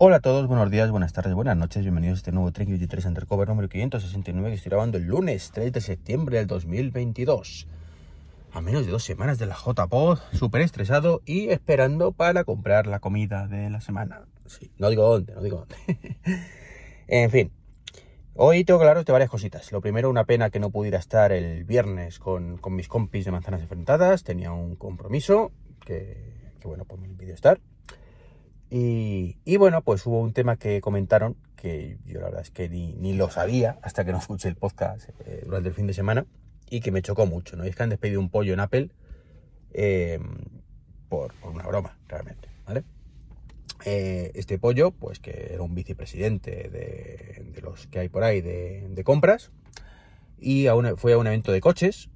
Hola a todos, buenos días, buenas tardes, buenas noches, bienvenidos a este nuevo Trek 23 Undercover número 569 que estoy grabando el lunes 3 de septiembre del 2022. A menos de dos semanas de la JPod, súper estresado y esperando para comprar la comida de la semana. No digo dónde, no digo dónde. en fin, hoy tengo que hablaros de varias cositas. Lo primero, una pena que no pudiera estar el viernes con, con mis compis de manzanas enfrentadas, tenía un compromiso que, que bueno, pues me impidió estar. Y, bueno, pues hubo un tema que comentaron que yo la verdad es que ni, lo sabía hasta que no escuché el podcast eh, durante el fin de semana y que me chocó mucho, ¿no? Y es que han despedido un pollo en Apple em, por, una broma, realmente, ¿vale? Eh, este pollo, pues que era un vicepresidente de, los que hay por ahí de, compras y fue a un evento de coches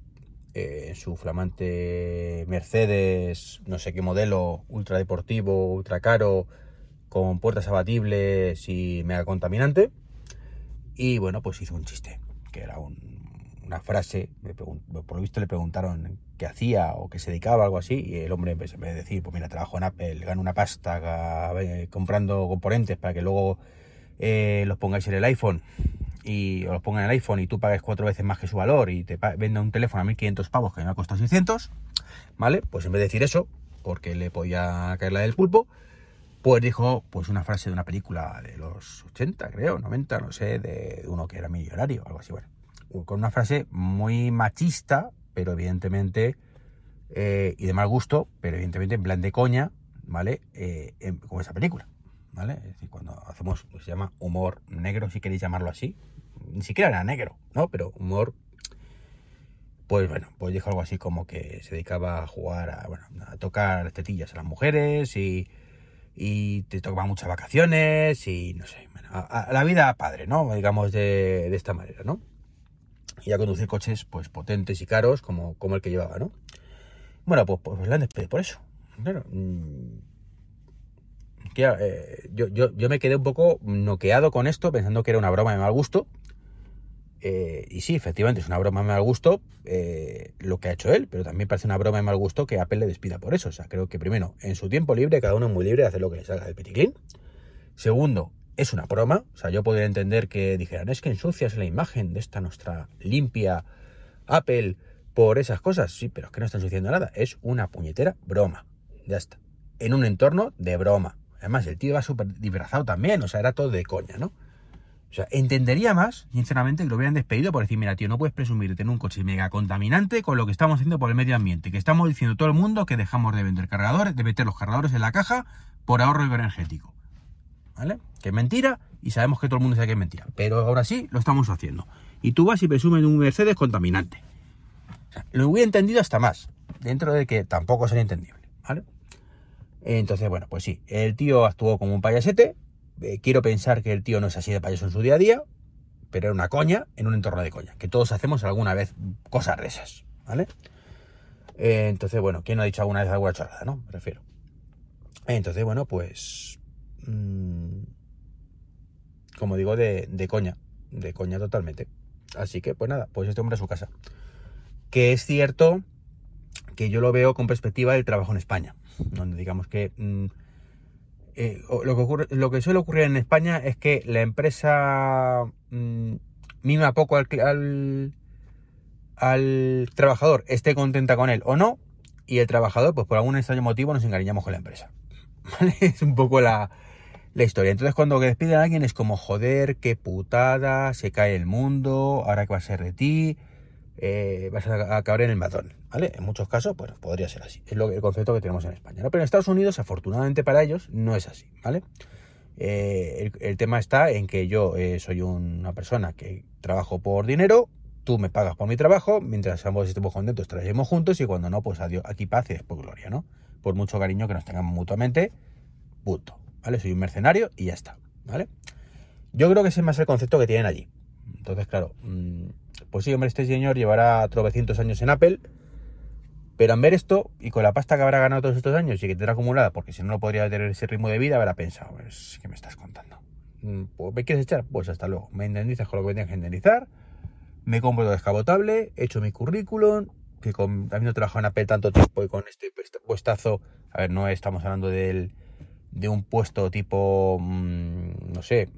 eh, su flamante Mercedes, no sé qué modelo, ultra deportivo, ultra caro, con puertas abatibles y mega contaminante. Y bueno, pues hizo un chiste, que era una frase, por lo visto le preguntaron qué hacía o qué se dedicaba, algo así, y el hombre pues, en vez de decir, pues mira, trabajo en Apple, gano una pasta eh, comprando componentes para que luego eh, los pongáis en el iPhone y os pongan en el iPhone y tú pagues cuatro veces más que su valor y te venda un teléfono a 1500 pavos que me ha costado 600, ¿vale? Pues en vez de decir eso, porque le podía caer la del pulpo, pues dijo pues una frase de una película de los 80, creo, 90, no sé, de uno que era millonario, algo así, bueno. Con una frase muy machista, pero evidentemente, eh, y de mal gusto, pero evidentemente en plan de coña, ¿vale? Eh, como esa película, ¿vale? Es decir, cuando hacemos, pues se llama humor negro, si queréis llamarlo así, ni siquiera era negro, ¿no? Pero humor, pues bueno, pues dijo algo así como que se dedicaba a jugar, a, bueno, a tocar tetillas a las mujeres y, y te tocaba muchas vacaciones y no sé, bueno, a, la vida padre, ¿no? Digamos de, de, esta manera, ¿no? Y a conducir coches pues potentes y caros como, como el que llevaba, ¿no? Bueno, pues, pues la han despedido por eso. Claro, eh, yo, yo, yo me quedé un poco noqueado con esto, pensando que era una broma de mal gusto, eh, y sí, efectivamente es una broma de mal gusto eh, lo que ha hecho él, pero también parece una broma de mal gusto que Apple le despida por eso. O sea, creo que primero, en su tiempo libre, cada uno es muy libre de hacer lo que le salga del peticlín. Segundo, es una broma. O sea, yo podría entender que dijeran, es que ensucias la imagen de esta nuestra limpia Apple por esas cosas. Sí, pero es que no está ensuciando nada. Es una puñetera broma. Ya está. En un entorno de broma. Además, el tío va súper disfrazado también. O sea, era todo de coña, ¿no? O sea, entendería más, sinceramente, que lo hubieran despedido por decir, mira, tío, no puedes presumir tener un coche mega contaminante con lo que estamos haciendo por el medio ambiente, que estamos diciendo todo el mundo que dejamos de vender cargadores, de meter los cargadores en la caja por ahorro energético. ¿Vale? Que es mentira y sabemos que todo el mundo sabe que es mentira. Pero ahora sí lo estamos haciendo. Y tú vas y presumes de un Mercedes contaminante. O sea, lo hubiera entendido hasta más, dentro de que tampoco sería entendible. ¿Vale? Entonces, bueno, pues sí, el tío actuó como un payasete, eh, quiero pensar que el tío no es así de payaso en su día a día, pero era una coña en un entorno de coña, que todos hacemos alguna vez cosas de esas, ¿vale? Entonces, bueno, ¿quién no ha dicho alguna vez alguna chorrada, no? Me refiero. Entonces, bueno, pues... Mm, como digo, de, de coña, de coña totalmente. Así que, pues nada, pues este hombre a su casa. Que es cierto que yo lo veo con perspectiva del trabajo en España, donde digamos que... Mm, eh, lo, que suele ocurrir en España es que la empresa mm, mima poco al, al, trabajador, esté contenta con él o no, y el trabajador, pues por algún extraño motivo, nos encariñamos con la empresa. Es un poco la, la historia. Entonces, cuando despiden a alguien es como, joder, qué putada, se cae el mundo, ahora que va a ser de ti, eh, vas a acabar en el matón, ¿vale? En muchos casos, pues podría ser así. Es lo, el concepto que tenemos en España, ¿no? Pero en Estados Unidos, afortunadamente para ellos, no es así, ¿vale? Eh, el, tema está en que yo eh, soy una persona que trabajo por dinero, tú me pagas por mi trabajo, mientras ambos estemos contentos, trabajemos juntos y cuando no, pues adiós, aquí paz y después gloria, ¿no? Por mucho cariño que nos tengamos mutuamente, punto, ¿vale? Soy un mercenario y ya está, ¿vale? Yo creo que ese es más el concepto que tienen allí. Entonces, claro, mm, pues sí, hombre, este señor llevará 900 años en Apple, pero en ver esto y con la pasta que habrá ganado todos estos años y que tendrá acumulada, porque si no, no podría tener ese ritmo de vida, habrá pensado, pues, ¿qué me estás contando? Mm, pues, ¿Me quieres echar? Pues hasta luego. Me indemnizas con lo que me tienes que indemnizar, me compro todo descabotable, he hecho mi currículum, que con, habiendo trabajado en Apple tanto tiempo y con este puestazo, a ver, no estamos hablando del, de un puesto tipo, mm, no sé,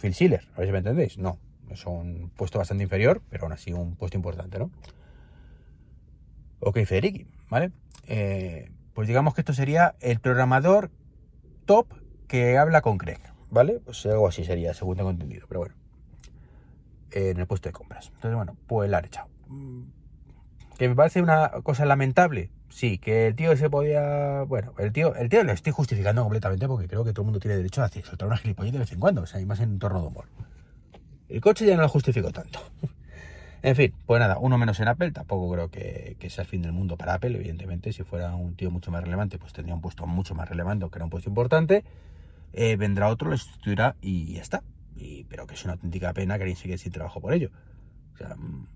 Phil Schiller, a ver si me entendéis. No, es un puesto bastante inferior, pero aún así un puesto importante, ¿no? Ok, Federici, ¿vale? Eh, pues digamos que esto sería el programador top que habla con Craig, ¿vale? Pues algo así sería, según tengo entendido, pero bueno. En el puesto de compras. Entonces, bueno, pues la han echado. Que me parece una cosa lamentable. Sí, que el tío se podía. Bueno, el tío, el tío le estoy justificando completamente porque creo que todo el mundo tiene derecho a soltar una gilipollez de vez en cuando, o sea, hay más en entorno de humor. El coche ya no lo justifico tanto. En fin, pues nada, uno menos en Apple, tampoco creo que, sea el fin del mundo para Apple, evidentemente, si fuera un tío mucho más relevante, pues tendría un puesto mucho más relevante, aunque era un puesto importante, eh, vendrá otro, lo sustituirá y ya está. Y, pero que es una auténtica pena que alguien siga sin trabajo por ello. O sea, mm,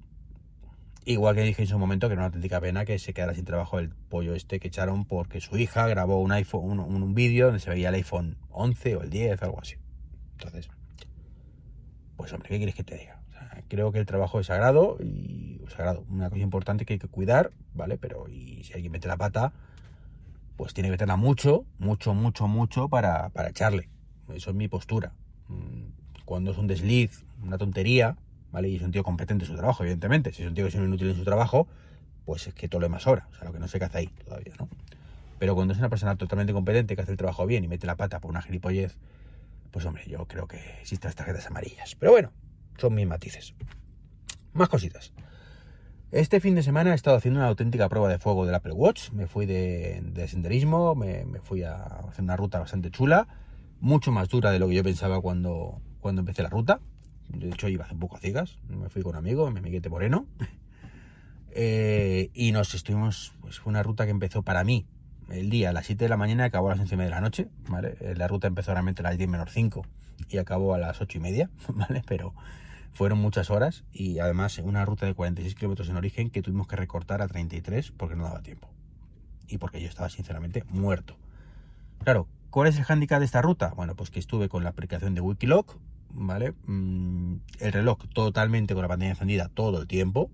igual que dije en su momento que era una auténtica pena que se quedara sin trabajo el pollo este que echaron porque su hija grabó un iPhone, un, un vídeo donde se veía el iPhone 11 o el 10, algo así. Entonces, pues hombre, ¿qué quieres que te diga? creo que el trabajo es sagrado y sagrado, una cosa importante que hay que cuidar, ¿vale? Pero y si alguien mete la pata, pues tiene que meterla mucho, mucho, mucho, mucho para, echarle. Eso es mi postura. Mm, cuando es un desliz, una tontería, ¿vale? Y es un tío competente en su trabajo, evidentemente. Si es un tío que es inútil en su trabajo, pues es que todo lo demás sobra. O sea, lo que no sé qué hace ahí todavía, ¿no? Pero cuando es una persona totalmente competente que hace el trabajo bien y mete la pata por una gilipollez, pues hombre, yo creo que existen las tarjetas amarillas. Pero bueno, son mis matices. Más cositas. Este fin de semana he estado haciendo una auténtica prueba de fuego del Apple Watch. Me fui de, senderismo, me, fui a hacer una ruta bastante chula, mucho más dura de lo que yo pensaba cuando, cuando empecé la ruta. De hecho, iba un poco a ciegas. Me fui con un amigo, mi amiguete moreno. Eh, y nos estuvimos, pues fue una ruta que empezó para mí el día a las 7 de la mañana y acabó a las 11 de la noche, ¿vale? Eh, la ruta empezó realmente a las 10 menos 5 y acabó a las 8 y media, ¿vale? Pero fueron muchas horas y además una ruta de 46 kilómetros en origen que tuvimos que recortar a 33 porque no daba tiempo. Y porque yo estaba sinceramente muerto. Claro, ¿cuál es el hándicap de esta ruta? Bueno, pues que estuve con la aplicación de Wikiloc, ¿vale? Mm, el reloj totalmente con la pantalla encendida todo el tiempo.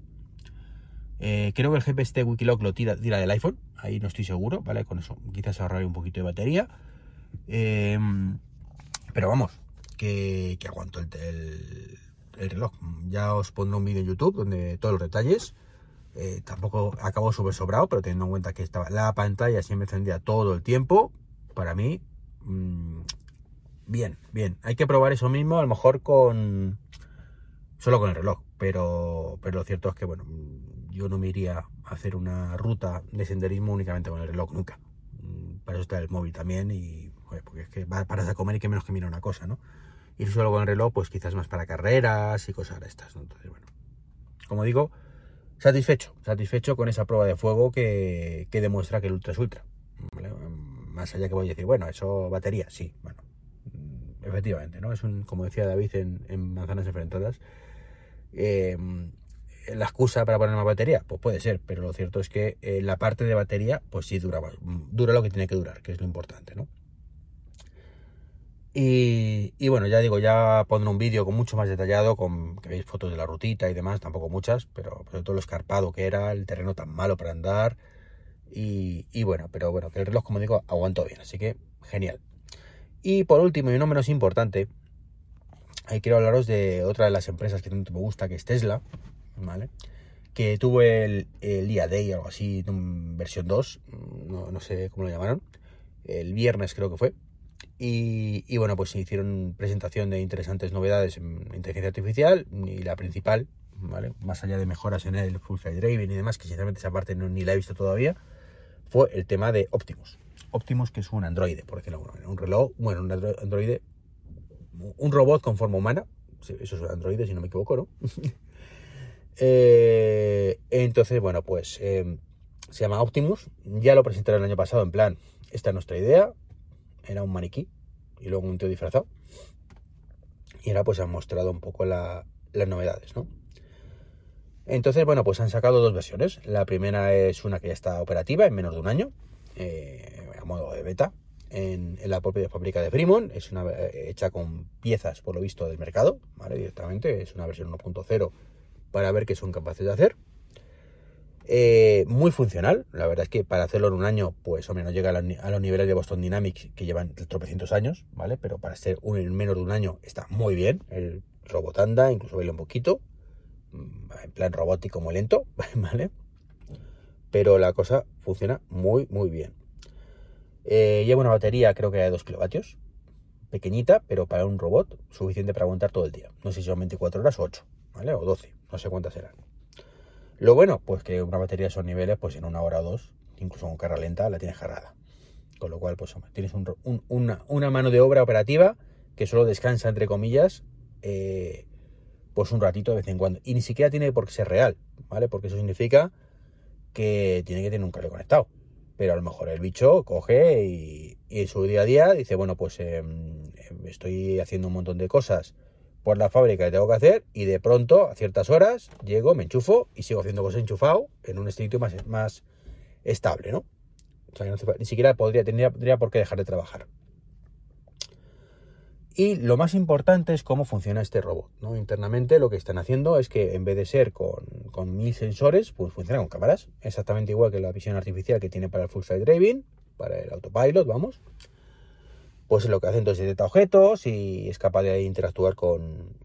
Eh, creo que el GPS de Wikiloc lo tira, tira del iPhone, ahí no estoy seguro, ¿vale? Con eso quizás ahorraré un poquito de batería. Eh, pero vamos, que, que aguanto el, el reloj. Ya os pondré un vídeo en YouTube donde todos los detalles. Eh, tampoco acabó súper sobrado, pero teniendo en cuenta que estaba la pantalla siempre encendía todo el tiempo, para mí, mm, bien, bien. Hay que probar eso mismo, a lo mejor con solo con el reloj, pero, pero lo cierto es que, bueno, yo no me iría a hacer una ruta de senderismo únicamente con el reloj, nunca. Mm, para eso está el móvil también y, porque es que va para comer y que menos que mira una cosa, ¿no? ir solo con el reloj, pues quizás más para carreras y cosas de estas. Entonces, bueno, como digo, satisfecho, satisfecho con esa prueba de fuego que, demuestra que el Ultra es Ultra. Más allá que voy a decir, bueno, eso batería, sí, bueno, efectivamente, ¿no? Es un, como decía David en, Manzanas Enfrentadas, eh, la excusa para poner más batería, pues puede ser, pero lo cierto es que eh, la parte de batería, pues sí dura, dura lo que tiene que durar, que es lo importante, ¿no? Y, bueno, ya digo, ya pondré un vídeo con mucho más detallado, con que veis fotos de la rutita y demás, tampoco muchas, pero sobre todo lo escarpado que era, el terreno tan malo para andar. Y, bueno, pero bueno, que el reloj, como digo, aguantó bien, así que genial. Y por último, y no menos importante, ahí quiero hablaros de otra de las empresas que tanto me gusta, que es Tesla, ¿vale? Que tuvo el, el día Day, algo así, versión 2, no, no sé cómo lo llamaron, el viernes creo que fue y, bueno, pues se hicieron presentación de interesantes novedades en inteligencia artificial y la principal, ¿vale? Más allá de mejoras en el full flight driving y demás, que sinceramente esa parte no, ni la he visto todavía, fue el tema de Optimus. Optimus, que es un androide, por decirlo de un reloj, bueno, un androide, un robot con forma humana, eso es androide si no me equivoco, ¿no? Eh, entonces, bueno, pues eh, se llama Optimus, ya lo presentaron el año pasado en plan, esta es nuestra idea, era un maniquí y luego un tío disfrazado. Y ahora pues han mostrado un poco las novedades, ¿no? Entonces, bueno, pues han sacado dos versiones. La primera es una que ya está operativa en menos de un año, eh, a modo de beta, en, la propia fábrica de Fremont. Es una eh, hecha con piezas, por lo visto, del mercado, ¿vale? Directamente. Es una versión 1.0 para ver qué son capaces de hacer. Eh, muy funcional, la verdad es que para hacerlo en un año, pues hombre, no llega a, los niveles de Boston Dynamics que llevan tropecientos años, ¿vale? Pero para ser un, en menos de un año está muy bien. El robot anda, incluso baila un poquito, mm, en plan robótico muy lento, ¿vale? Pero la cosa funciona muy, muy bien. Eh, lleva una batería, creo que de 2 kilovatios, pequeñita, pero para un robot suficiente para aguantar todo el día. No sé si son 24 horas o 8, ¿vale? O 12, no sé cuántas serán. Lo bueno, pues que una batería de esos niveles, pues en una hora o dos, incluso con carga lenta, la tienes cargada. Con lo cual, pues hombre, tienes una, mano de obra operativa que solo descansa, entre comillas, eh, pues un ratito de vez en cuando. Y ni siquiera tiene por qué ser real, ¿vale? Porque eso significa que tiene que tener un cable conectado. Pero a lo mejor el bicho coge y, en su día a día dice, bueno, pues em, estoy haciendo un montón de cosas por la fábrica que tengo que hacer y de pronto a ciertas horas llego, me enchufo y sigo haciendo cosas enchufado en un estilo más, más estable, ¿no? O sea, ni siquiera podría, tendría, por qué dejar de trabajar. Y lo más importante es cómo funciona este robot. ¿no? Internamente lo que están haciendo es que en vez de ser con, con mil sensores, pues funciona con cámaras. Exactamente igual que la visión artificial que tiene para el Full Side Driving, para el autopilot, vamos pues lo que hace entonces detecta objetos y es capaz de interactuar con,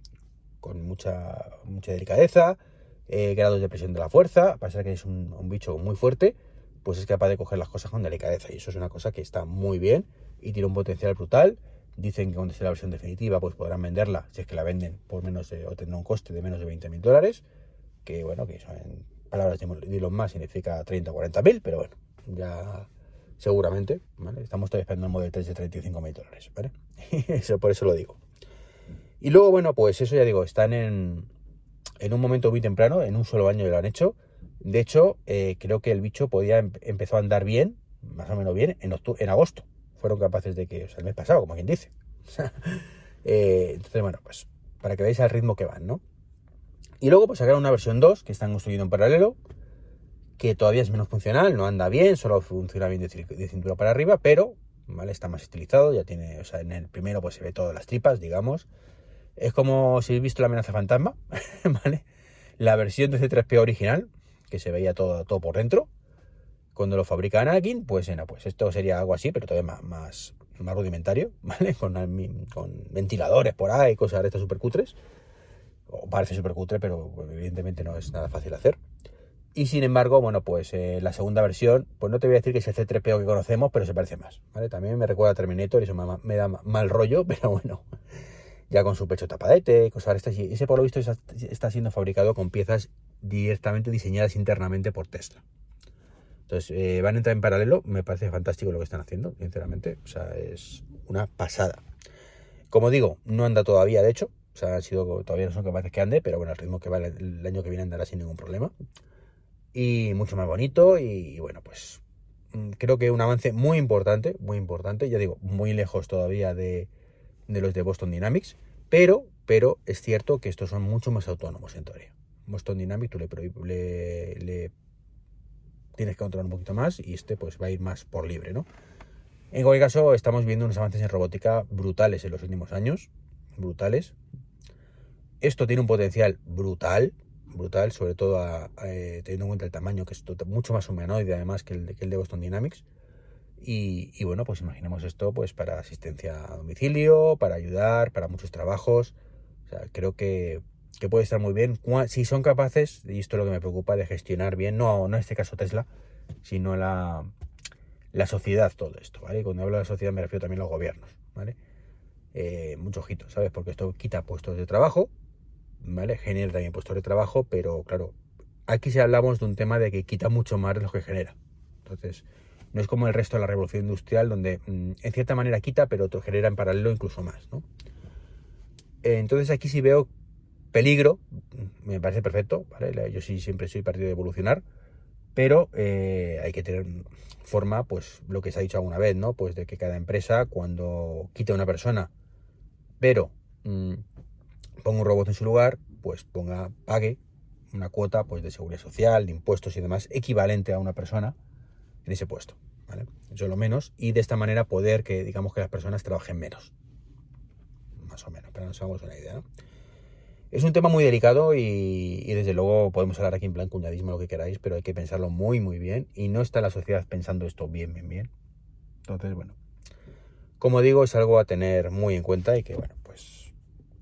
con mucha, mucha delicadeza, eh, grados de presión de la fuerza, pasa que es un, bicho muy fuerte, pues es capaz de coger las cosas con delicadeza y eso es una cosa que está muy bien y tiene un potencial brutal. Dicen que cuando sea la versión definitiva pues podrán venderla, si es que la venden por menos de, o tendrá un coste de menos de 20 mil dólares, que bueno, que eso en palabras de Elon Musk significa 30 o 40 mil, pero bueno, ya seguramente, ¿vale? Estamos todavía esperando el Model 3 de 35 mil dólares, ¿vale? eso, por eso lo digo. Y luego, bueno, pues eso ya digo, están en, en un momento muy temprano, en un solo año lo han hecho. De hecho, eh, creo que el bicho podía empezó a andar bien, más o menos bien, en, en agosto. Fueron capaces de que, el mes pasado, como quien dice. Eh, entonces, bueno, pues para que veáis el ritmo que van, ¿no? Y luego pues sacaron una versión 2 que están construyendo en paralelo, que todavía es menos funcional, no anda bien, solo funciona bien de, cintura para arriba, pero ¿vale? está más estilizado, ya tiene, o sea, en el primero pues se ve todas las tripas, digamos. Es como si habéis visto la amenaza fantasma, ¿vale? La versión de C3P original, que se veía todo, todo por dentro, cuando lo fabrica Anakin, pues, bueno, pues esto sería algo así, pero todavía más, más, rudimentario, ¿vale? Con, con, ventiladores por ahí, cosas de estas super cutres. O parece super cutre, pero evidentemente no es nada fácil hacer. Y sin embargo, bueno, pues eh, la segunda versión, pues no te voy a decir que es el C3PO que conocemos, pero se parece más, ¿vale? También me recuerda a Terminator y eso me, da mal rollo, pero bueno, ya con su pecho tapadete, cosas estas. Y ese por lo visto está siendo fabricado con piezas directamente diseñadas internamente por Tesla. Entonces, eh, van a entrar en paralelo, me parece fantástico lo que están haciendo, sinceramente, o sea, es una pasada. Como digo, no anda todavía, de hecho, o sea, han sido, todavía no son capaces que ande, pero bueno, el ritmo que va el año que viene andará sin ningún problema y mucho más bonito y, bueno, pues mm, creo que un avance muy importante, muy importante, ya digo, muy lejos todavía de, los de Boston Dynamics, pero, pero es cierto que estos son mucho más autónomos en teoría. Boston Dynamics tú le, le, tienes que controlar un poquito más y este pues va a ir más por libre, ¿no? En cualquier caso, estamos viendo unos avances en robótica brutales en los últimos años, brutales. Esto tiene un potencial brutal, brutal, sobre todo eh, teniendo en cuenta el tamaño, que es mucho más humanoide además que el, de, que Boston Dynamics. Y, bueno, pues imaginemos esto pues para asistencia a domicilio, para ayudar, para muchos trabajos. Creo que, puede estar muy bien. Si son capaces, y esto es lo que me preocupa, de gestionar bien, no, no en este caso Tesla, sino la, la sociedad, todo esto, ¿vale? Cuando hablo de la sociedad me refiero también a los gobiernos, ¿vale? Eh, mucho ojito, ¿sabes? Porque esto quita puestos de trabajo, ¿vale? Genera también puestos de trabajo, pero claro, aquí si hablamos de un tema de que quita mucho más de lo que genera. Entonces, no es como el resto de la revolución industrial, donde mm, en cierta manera quita, pero genera en paralelo incluso más, ¿no? Entonces aquí sí veo peligro, me parece perfecto, ¿vale? Yo sí siempre soy partido de evolucionar, pero eh, hay que tener forma, pues lo que se ha dicho alguna vez, ¿no? Pues de que cada empresa cuando quita a una persona, pero mm, ponga un robot en su lugar, pues ponga, pague una cuota pues, de seguridad social, de impuestos y demás, equivalente a una persona en ese puesto. ¿vale? Eso es lo menos. Y de esta manera poder que, digamos, que las personas trabajen menos. Más o menos, pero nos hagamos una idea. Es un tema muy delicado y, desde luego podemos hablar aquí en plan cuñadismo, lo que queráis, pero hay que pensarlo muy, muy bien. Y no está la sociedad pensando esto bien, bien, bien. Entonces, bueno, como digo, es algo a tener muy en cuenta y que, bueno, pues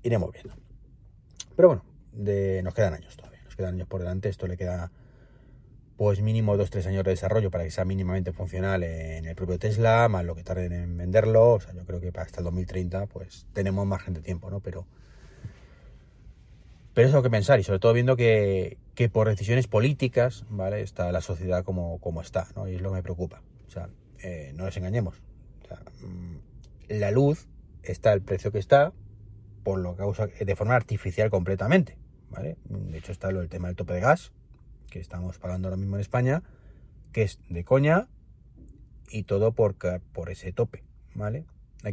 iremos viendo. Pero bueno, de, nos quedan años todavía, nos quedan años por delante. Esto le queda pues mínimo 2-3 años de desarrollo para que sea mínimamente funcional en el propio Tesla, más lo que tarden en venderlo. O sea, yo creo que para hasta el 2030 pues tenemos más gente tiempo, ¿no? Pero pero eso que pensar y sobre todo viendo que, por decisiones políticas, ¿vale? Está la sociedad como, como está, ¿no? Y es lo que me preocupa. O sea, eh, no nos engañemos. Mm, la luz está el precio que está por lo causa de forma artificial completamente, ¿vale? De hecho está el tema del tope de gas, que estamos pagando ahora mismo en España, que es de coña y todo por, por ese tope, ¿vale?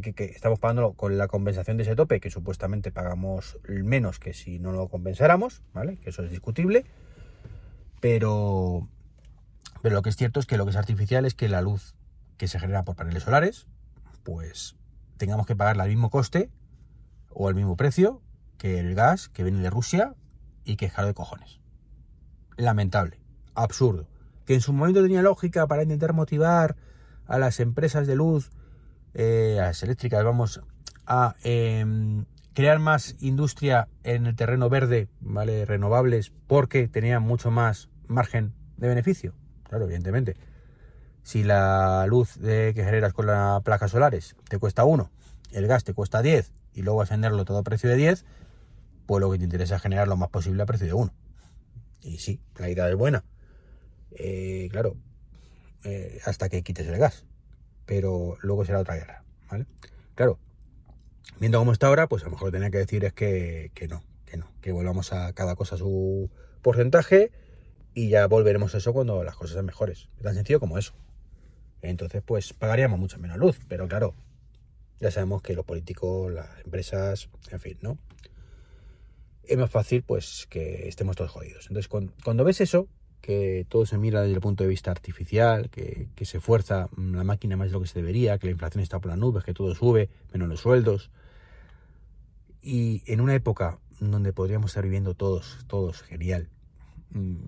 que, que estamos pagando con la compensación de ese tope, que supuestamente pagamos menos que si no lo compensáramos, ¿vale? Que eso es discutible. Pero, pero lo que es cierto es que lo que es artificial es que la luz que se genera por paneles solares, pues tengamos que pagar el mismo coste o el mismo precio que el gas que viene de Rusia y que es caro de cojones. Lamentable, absurdo. Que en su momento tenía lógica para intentar motivar a las empresas de luz eh, las eléctricas, vamos a em, crear más industria en el terreno verde, ¿vale? Renovables, porque tenían mucho más margen de beneficio. Claro, evidentemente. Si la luz de, que generas con las placas solares te cuesta 1, el gas te cuesta 10 y luego a venderlo todo a precio de 10, pues lo que te interesa es generar lo más posible a precio de 1. Y sí, la idea es buena. Eh, claro, eh, hasta que quites el gas pero luego será otra guerra, ¿vale? Claro, viendo cómo está ahora, pues a lo mejor lo que tenía que decir es que, no, que no, que volvamos a cada cosa su porcentaje y ya volveremos a eso cuando las cosas sean mejores. Es tan sencillo como eso. Entonces, pues pagaríamos mucha menos luz, pero claro, ya sabemos que los políticos, las empresas, en fin, ¿no? Es más fácil, pues, que estemos todos jodidos. Entonces, cuando ves eso, que todo se mira desde el punto de vista artificial, que, se fuerza la máquina más de lo que se debería, que la inflación está por las nubes, que todo sube, menos los sueldos. Y en una época donde podríamos estar viviendo todos, todos genial, mm,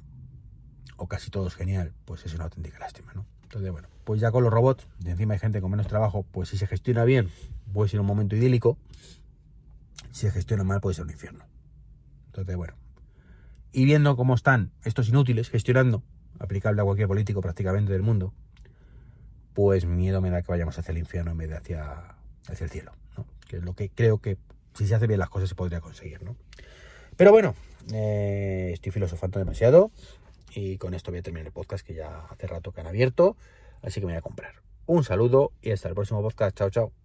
o casi todos genial, pues es una auténtica lástima, ¿no? Entonces, bueno, pues ya con los robots, de encima hay gente con menos trabajo, pues si se gestiona bien, puede ser un momento idílico, si se gestiona mal, puede ser un infierno. Entonces, bueno, y viendo cómo están estos inútiles gestionando, aplicable a cualquier político prácticamente del mundo, pues miedo me da que vayamos hacia el infierno en vez de hacia, hacia el cielo, que es lo que creo que si se hace bien las cosas se podría conseguir. ¿no? Pero bueno, eh, estoy filosofando demasiado y con esto voy a terminar el podcast que ya hace rato que han abierto, así que me voy a comprar. Un saludo y hasta el próximo podcast. Chao, chao.